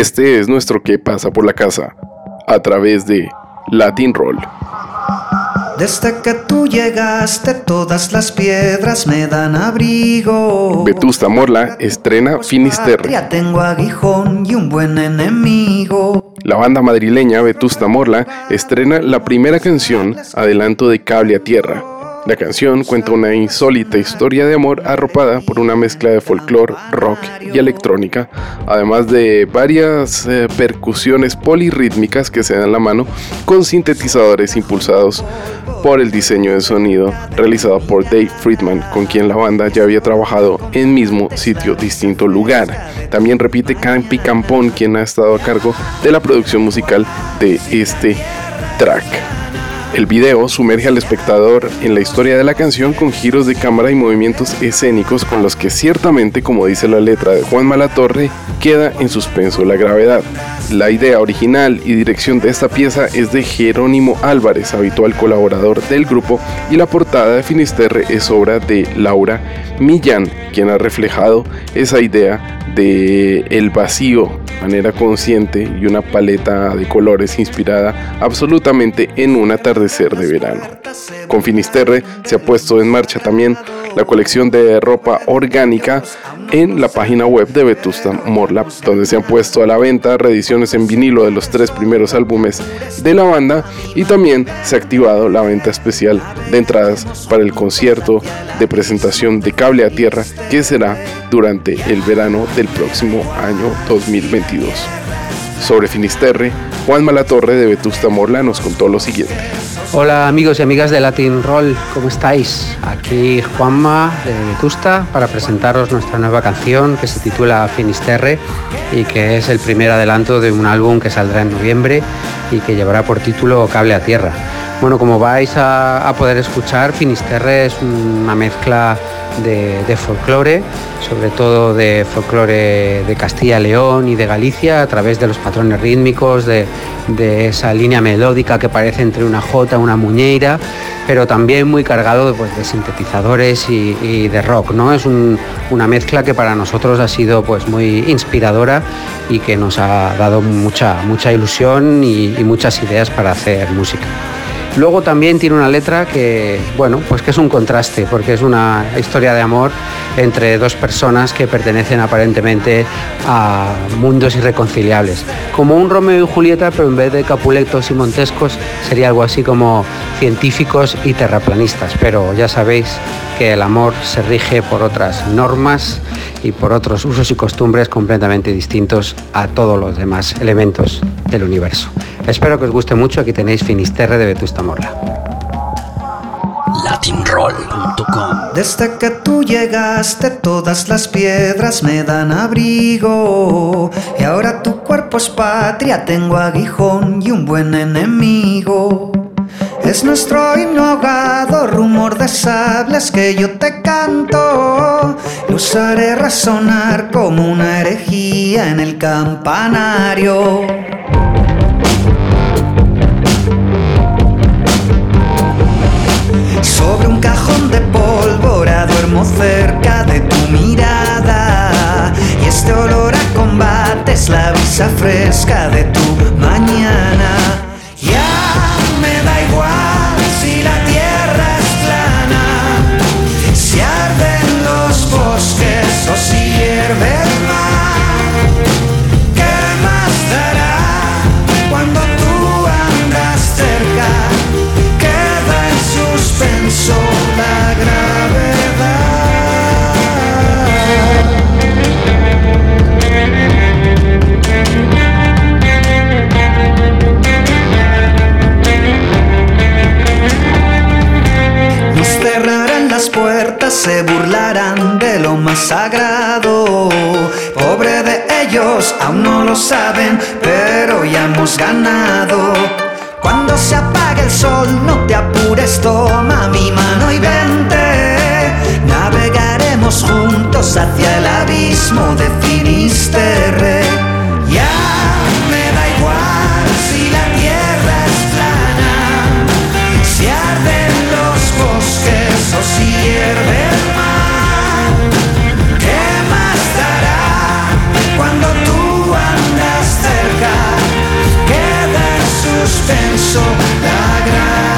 Este es nuestro que pasa por la casa a través de Latin Roll. Desde que tú llegaste, todas las piedras me dan abrigo. Vetusta Morla estrena Finisterre. Ya tengo aguijón y un buen enemigo. La banda madrileña Vetusta Morla estrena la primera canción, adelanto de Cable a Tierra, la canción cuenta una insólita historia de amor arropada por una mezcla de folclore, rock y electrónica, además de varias eh, percusiones polirrítmicas que se dan la mano con sintetizadores impulsados por el diseño de sonido realizado por Dave Friedman, con quien la banda ya había trabajado en mismo sitio, distinto lugar. También repite Campi Campón, quien ha estado a cargo de la producción musical de este track. El video sumerge al espectador en la historia de la canción con giros de cámara y movimientos escénicos con los que ciertamente, como dice la letra de Juan Malatorre, queda en suspenso la gravedad. La idea original y dirección de esta pieza es de Jerónimo Álvarez, habitual colaborador del grupo, y la portada de Finisterre es obra de Laura Millán, quien ha reflejado esa idea de el vacío de manera consciente y una paleta de colores inspirada absolutamente en un atardecer de verano. Con Finisterre se ha puesto en marcha también la colección de ropa orgánica en la página web de Vetusta Morla, donde se han puesto a la venta reediciones en vinilo de los tres primeros álbumes de la banda y también se ha activado la venta especial de entradas para el concierto de presentación de Cable a Tierra que será durante el verano del próximo año 2022. Sobre Finisterre, Juan Malatorre de Vetusta Morla nos contó lo siguiente. Hola amigos y amigas de Latin Roll, ¿cómo estáis? Aquí Juanma de Vetusta para presentaros nuestra nueva canción que se titula Finisterre y que es el primer adelanto de un álbum que saldrá en noviembre y que llevará por título Cable a Tierra. Bueno, como vais a, poder escuchar, Finisterre es una mezcla de, folclore, sobre todo de folclore de Castilla León y de Galicia, a través de los patrones rítmicos, de, esa línea melódica que parece entre una jota, una muñeira, pero también muy cargado pues, de sintetizadores y, de rock. ¿no? Es una mezcla que para nosotros ha sido pues, muy inspiradora y que nos ha dado mucha, mucha ilusión y muchas ideas para hacer música. Luego también tiene una letra que, bueno, pues que es un contraste, porque es una historia de amor entre dos personas que pertenecen aparentemente a mundos irreconciliables. Como un Romeo y Julieta, pero en vez de Capuletos y Montescos sería algo así como científicos y terraplanistas. Pero ya sabéis que el amor se rige por otras normas y por otros usos y costumbres completamente distintos a todos los demás elementos del universo. Espero que os guste mucho. Aquí tenéis Finisterre de Vetusta Morla. Latinroll.com Desde que tú llegaste todas las piedras me dan abrigo y ahora tu cuerpo es patria, tengo aguijón y un buen enemigo. Es nuestro himno rumor de sables que yo te canto. Lo usaré resonar como una herejía en el campanario. Sobre un cajón de pólvora duermo cerca de tu mirada. Y este olor a combate es la brisa fresca de aún no lo saben, pero ya hemos ganado. Cuando se apague el sol, no te apures, toma mi mano y vente. Navegaremos juntos hacia el abismo de Finisterre. Ya me da igual si la tierra es plana, si arden los bosques o si hierve suspenso la gran